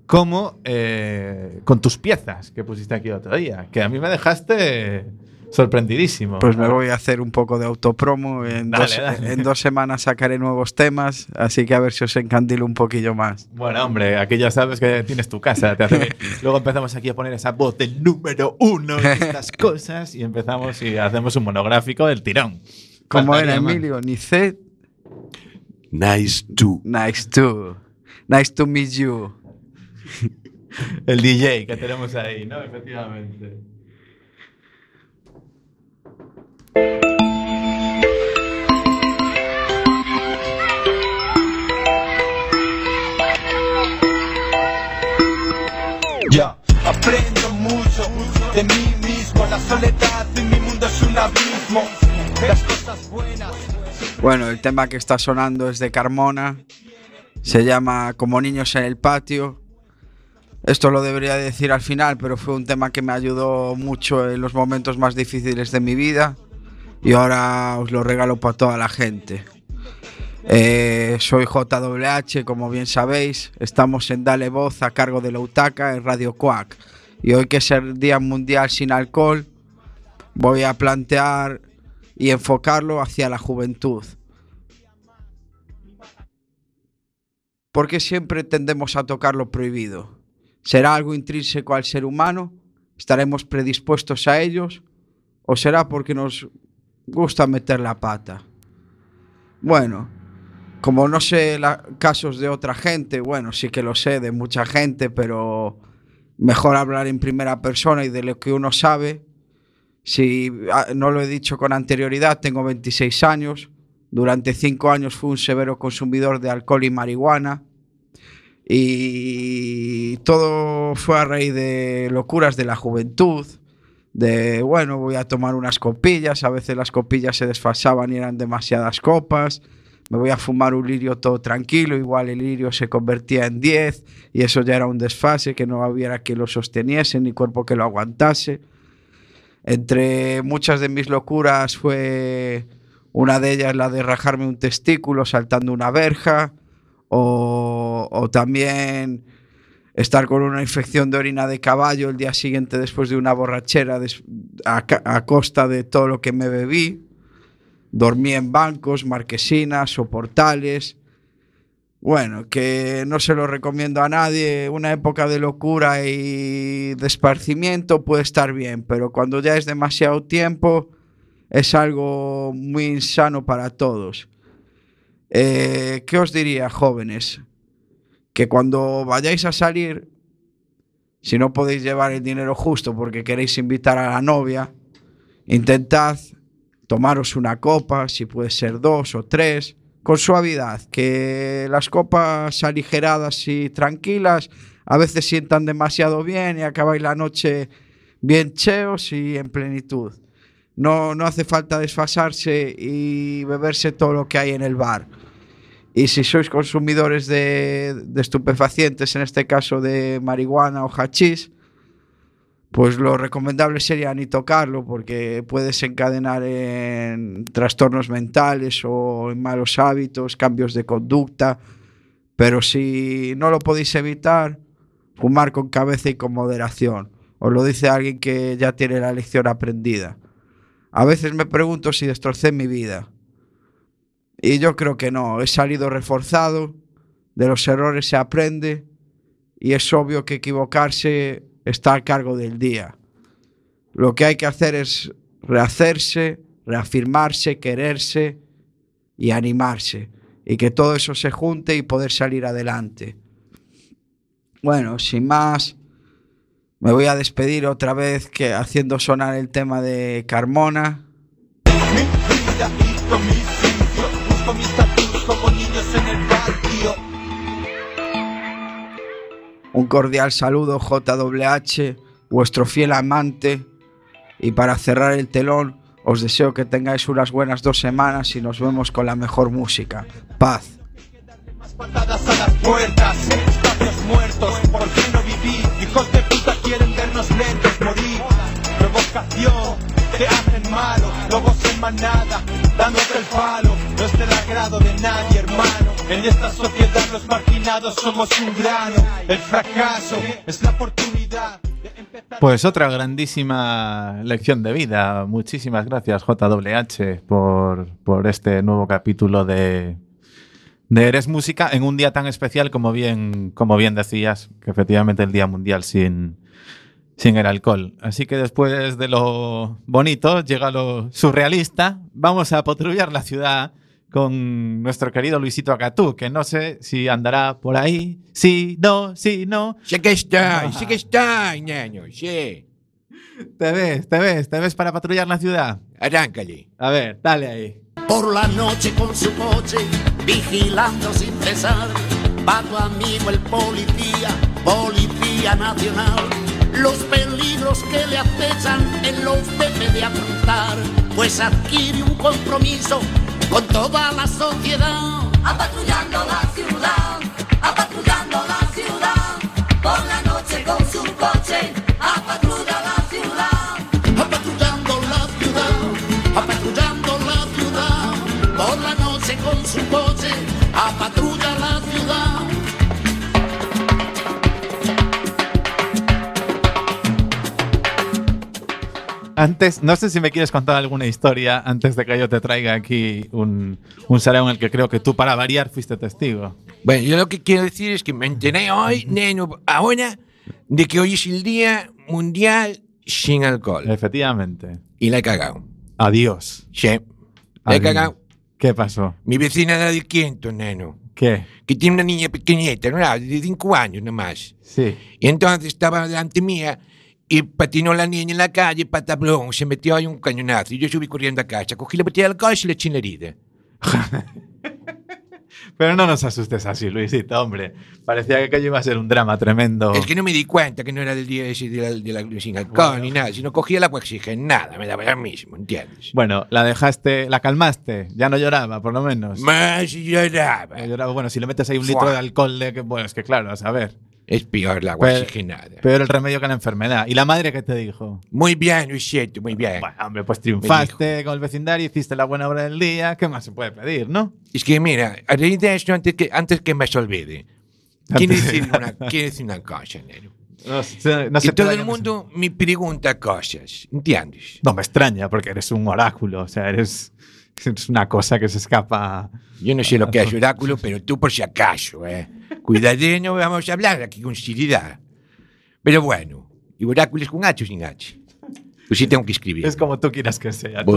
como eh, con tus piezas que pusiste aquí el otro día, que a mí me dejaste sorprendidísimo.
Pues me voy a hacer un poco de autopromo. En,
Dale,
dos,
dale.
en dos semanas sacaré nuevos temas, así que a ver si os encandilo un poquillo más.
Bueno, hombre, aquí ya sabes que tienes tu casa. te hace bien. Luego empezamos aquí a poner esa voz del número uno de estas cosas y empezamos y hacemos un monográfico del tirón.
Como era. Emilio, Nicet,
Nice to.
nice to. Nice to meet you.
El DJ que tenemos ahí, ¿no? Efectivamente.
Bueno, el tema que está sonando es de Carmona. Se llama Como niños en el patio. Esto lo debería decir al final, pero fue un tema que me ayudó mucho en los momentos más difíciles de mi vida. Y ahora os lo regalo para toda la gente. Eh, soy JWH, como bien sabéis. Estamos en Dale Voz a cargo de la UTACA en Radio Quack. Y hoy que es el Día Mundial sin Alcohol, voy a plantear y enfocarlo hacia la juventud. Porque siempre tendemos a tocar lo prohibido. ¿Será algo intrínseco al ser humano? ¿Estaremos predispuestos a ellos? ¿O será porque nos gusta meter la pata? Bueno, como no sé la- casos de otra gente, bueno, sí que lo sé de mucha gente, pero mejor hablar en primera persona y de lo que uno sabe. Si ah, no lo he dicho con anterioridad, tengo 26 años. Durante cinco años fui un severo consumidor de alcohol y marihuana. Y todo fue a raíz de locuras de la juventud. De, bueno, voy a tomar unas copillas. A veces las copillas se desfasaban y eran demasiadas copas. Me voy a fumar un lirio todo tranquilo. Igual el lirio se convertía en 10. Y eso ya era un desfase que no hubiera que lo sosteniese ni cuerpo que lo aguantase. Entre muchas de mis locuras fue una de ellas la de rajarme un testículo saltando una verja o, o también estar con una infección de orina de caballo el día siguiente después de una borrachera a costa de todo lo que me bebí. Dormí en bancos, marquesinas o portales. Bueno, que no se lo recomiendo a nadie. Una época de locura y de esparcimiento puede estar bien, pero cuando ya es demasiado tiempo es algo muy insano para todos. Eh, ¿Qué os diría, jóvenes? Que cuando vayáis a salir, si no podéis llevar el dinero justo porque queréis invitar a la novia, intentad tomaros una copa, si puede ser dos o tres, con suavidad, que las copas aligeradas y tranquilas a veces sientan demasiado bien y acabáis la noche bien cheos y en plenitud. No, no hace falta desfasarse y beberse todo lo que hay en el bar. Y si sois consumidores de, estupefacientes, en este caso de marihuana o hachís, pues lo recomendable sería ni tocarlo porque puede desencadenar en trastornos mentales o en malos hábitos, cambios de conducta. Pero si no lo podéis evitar, fumar con cabeza y con moderación. Os lo dice alguien que ya tiene la lección aprendida. A veces me pregunto si destrocé mi vida. Y yo creo que no, he salido reforzado, de los errores se aprende y es obvio que equivocarse está a cargo del día. Lo que hay que hacer es rehacerse, reafirmarse, quererse y animarse. Y que todo eso se junte y poder salir adelante. Bueno, sin más, me voy a despedir otra vez que haciendo sonar el tema de Carmona. Un cordial saludo JWH, vuestro fiel amante. Y para cerrar el telón, Os deseo que tengáis unas buenas dos semanas y nos vemos con la mejor música. Paz.
En esta sociedad los marginados somos un grano. El fracaso es la oportunidad.
Pues otra grandísima lección de vida. Muchísimas gracias, JWH, por, por este nuevo capítulo de, de Eres Música en un día tan especial como bien, como bien decías, que efectivamente el Día Mundial sin, sin el alcohol. Así que después de lo bonito llega lo surrealista. Vamos a patrullar la ciudad con nuestro querido Luisito Acatú, que no sé si andará por ahí. Sí, no, sí, no.
Sí que está, sí que está, niño, sí.
Te ves, te ves, te ves para patrullar la ciudad.
Arráncale.
A ver, dale ahí.
Por la noche con su coche, vigilando sin cesar, va tu amigo el policía, policía nacional. Los peligros que le acechan él los debe de afrontar, pues adquiere un compromiso con toda la sociedad.
Apatrullando la ciudad,
Antes, no sé si me quieres contar alguna historia antes de que yo te traiga aquí un, un en el que creo que tú, para variar, fuiste testigo.
Bueno, yo lo que quiero decir es que me enteré hoy, neno, ahora, de que hoy es el Día Mundial sin Alcohol.
Efectivamente.
Y la he cagado.
Adiós.
Sí. La he
Adiós.
cagado.
¿Qué pasó?
Mi vecina da del quinto, neno.
¿Qué?
Que tiene una niña pequeñita, ¿no? de cinco años nomás.
Sí.
Y entonces estaba delante mía y patinó la niña en la calle, patablón, se metió ahí un cañonazo. Y yo subí corriendo a casa, cogí la botella de alcohol y le eché la herida.
Pero no nos asustes así, Luisito, hombre. Parecía que aquello iba a ser un drama tremendo.
Es que no me di cuenta que no era del día ese de la, de la- sin alcohol ni nada. Si no cogía el agua oxigenada, me daba lo mismo, ¿entiendes?
Bueno, la dejaste, la calmaste, ya no lloraba, por lo menos.
Más lloraba.
Lloraba. Bueno, si le metes ahí un
Fua.
litro de alcohol, de que, bueno, es que claro, a saber.
Es peor el agua
Pero-
oxigenada.
Peor el remedio que la enfermedad. ¿Y la madre qué te dijo?
Muy bien, Luisito, muy bien.
Bueno, hombre, pues triunfaste con el vecindario, hiciste la buena obra del día. ¿Qué más se puede pedir, no?
Es que mira, esto, antes que, antes que me se olvide, quiero decir una, quiero decir una cosa, neno.
No, se- no se te
todo el mundo me pregunta cosas, ¿entiendes?
No me extraña, porque eres un oráculo. O sea, eres, eres una cosa que se escapa.
Yo no sé lo que es oráculo, pero tú por si acaso, ¿eh? Cuidadé, no vamos a hablar aquí con seriedad. Pero bueno, ¿y oráculo es con H o sin H? Pues sí tengo que escribir.
Es como tú quieras que sea. Tú-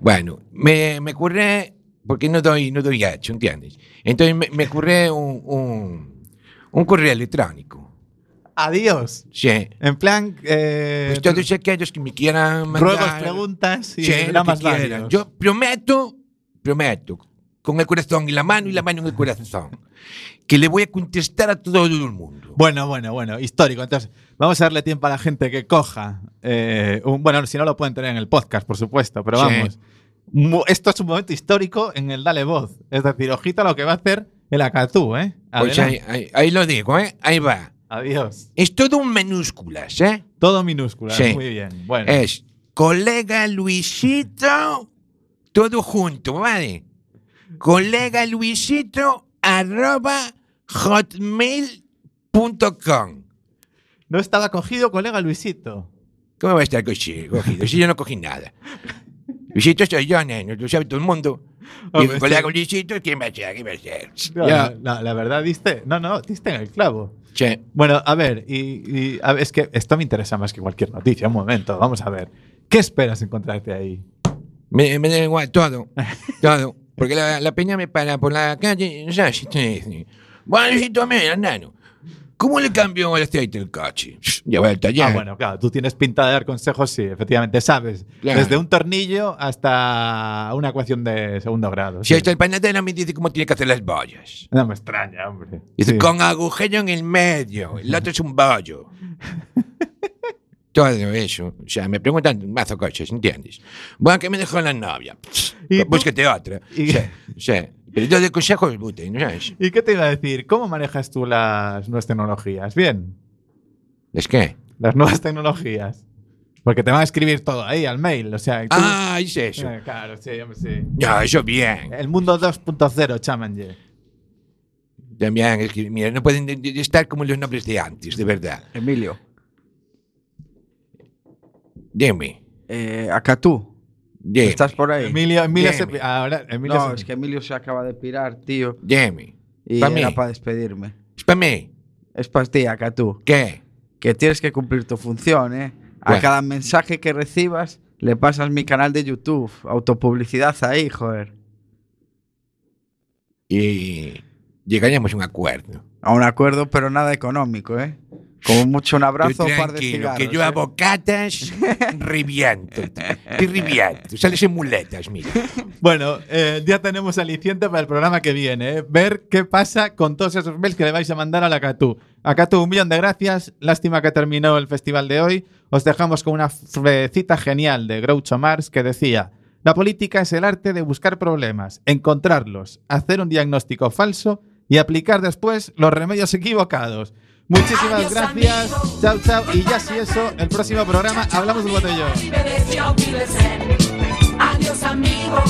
Bueno, me, me ocurre, porque no doy, no doy H, ¿entiendes? Entonces me, me ocurre un, un, un correo electrónico.
Adiós.
Sí.
En plan. Eh,
Pues todos aquellos que me quieran mandar...
ruegos, preguntas y
Sí, lo que
dramas varios.
Yo prometo, prometo, con el corazón y la mano y la mano en el corazón, que le voy a contestar a todo el mundo.
Bueno, bueno, bueno, histórico. Entonces, vamos a darle tiempo a la gente que coja. eh, un, bueno, si no lo pueden tener en el podcast, por supuesto, pero
Sí.
vamos. Mu- Esto es un momento histórico en el Dale Voz. Es decir, ojito a lo que va a hacer el Acatú, ¿eh?
Pues ahí, ahí- ahí lo digo, ¿eh? Ahí va.
Adiós.
Es todo en minúsculas, ¿eh?
Todo minúscula.
Sí.
Muy bien. Bueno.
Es colega Luisito, todo junto, ¿vale? Colega Luisito, arroba hotmail.com.
No estaba cogido, colega Luisito.
¿Cómo va a estar cogi- cogido? Si yo no cogí nada. Luisito soy yo, neno, lo sabe todo el mundo. Y el colega. Luisito, ¿quién va a ser? ¿Quién va a ser?
No,
Ya.
la, la- la verdad, diste. No, no, diste en el clavo. Bueno, a ver, y, y- a ver, es que esto me interesa más que cualquier noticia. Un momento, vamos a ver. ¿Qué esperas encontrarte ahí?
Me, me da igual, todo. Todo. Porque la, la peña me para por la calle, no sabes, y te bueno, mira, nano, ¿cómo le cambió el aceite del coche? Ya voy al taller.
Ah, bueno, claro, tú tienes pinta de dar consejos, sí, efectivamente, sabes.
Claro.
Desde un tornillo hasta una ecuación de segundo grado.
Si
sí.
hasta el panadero me dice cómo tiene que hacer las bollas.
No me extraña, hombre.
Dice,
Sí.
con agujero en el medio, el otro es un bollo. todo eso. O sea, me preguntan un mazo coches, ¿entiendes? Bueno, que me dejó la novia. Búsquete otra.
Y-
Sí, sí. Pero yo de consejos, bute, ¿no sabes?
¿Y qué te iba a decir? ¿Cómo manejas tú las nuevas tecnologías? Bien.
¿Es qué?
Las nuevas tecnologías. Porque te van a escribir todo ahí al mail. O sea, tú-
Ah, es eso.
Eh, claro, sí, hombre, sí.
Ya, eso bien.
El mundo 2.0, chaman
También, es que, mira, no pueden de- de- estar como los nombres de antes, de verdad.
Emilio.
Dime.
Eh, acá tú. ¿Estás por ahí?
Emilio, Emilio se, ahora, Emilio
no,
se-
es que Emilio se acaba de pirar, tío.
Dime.
Y
Pa'
era para despedirme.
Es para mí.
Es para ti, acá tú.
¿Qué?
Que tienes que cumplir tu función, ¿eh? A cada mensaje que recibas, le pasas mi canal de YouTube. Autopublicidad ahí, joder.
Y llegaríamos a un acuerdo.
A un acuerdo, pero nada económico, ¿eh? Como mucho un abrazo, un par de
tranquilo,
cigarros.
que yo
¿eh?
a bocatas reviento. Te reviento. Sales en muletas, mira.
Bueno, eh, ya tenemos aliciente para el programa que viene. ¿eh? Ver qué pasa con todos esos mails que le vais a mandar a la Catú. A Catú, un millón de gracias. Lástima que terminó el festival de hoy. Os dejamos con una cita genial de Groucho Marx que decía: La política es el arte de buscar problemas, encontrarlos, hacer un diagnóstico falso y aplicar después los remedios equivocados. Muchísimas
Adiós,
gracias. Chao, chao. Y ya si eso, el próximo programa hablamos
desde Aquiles. Adiós amigo,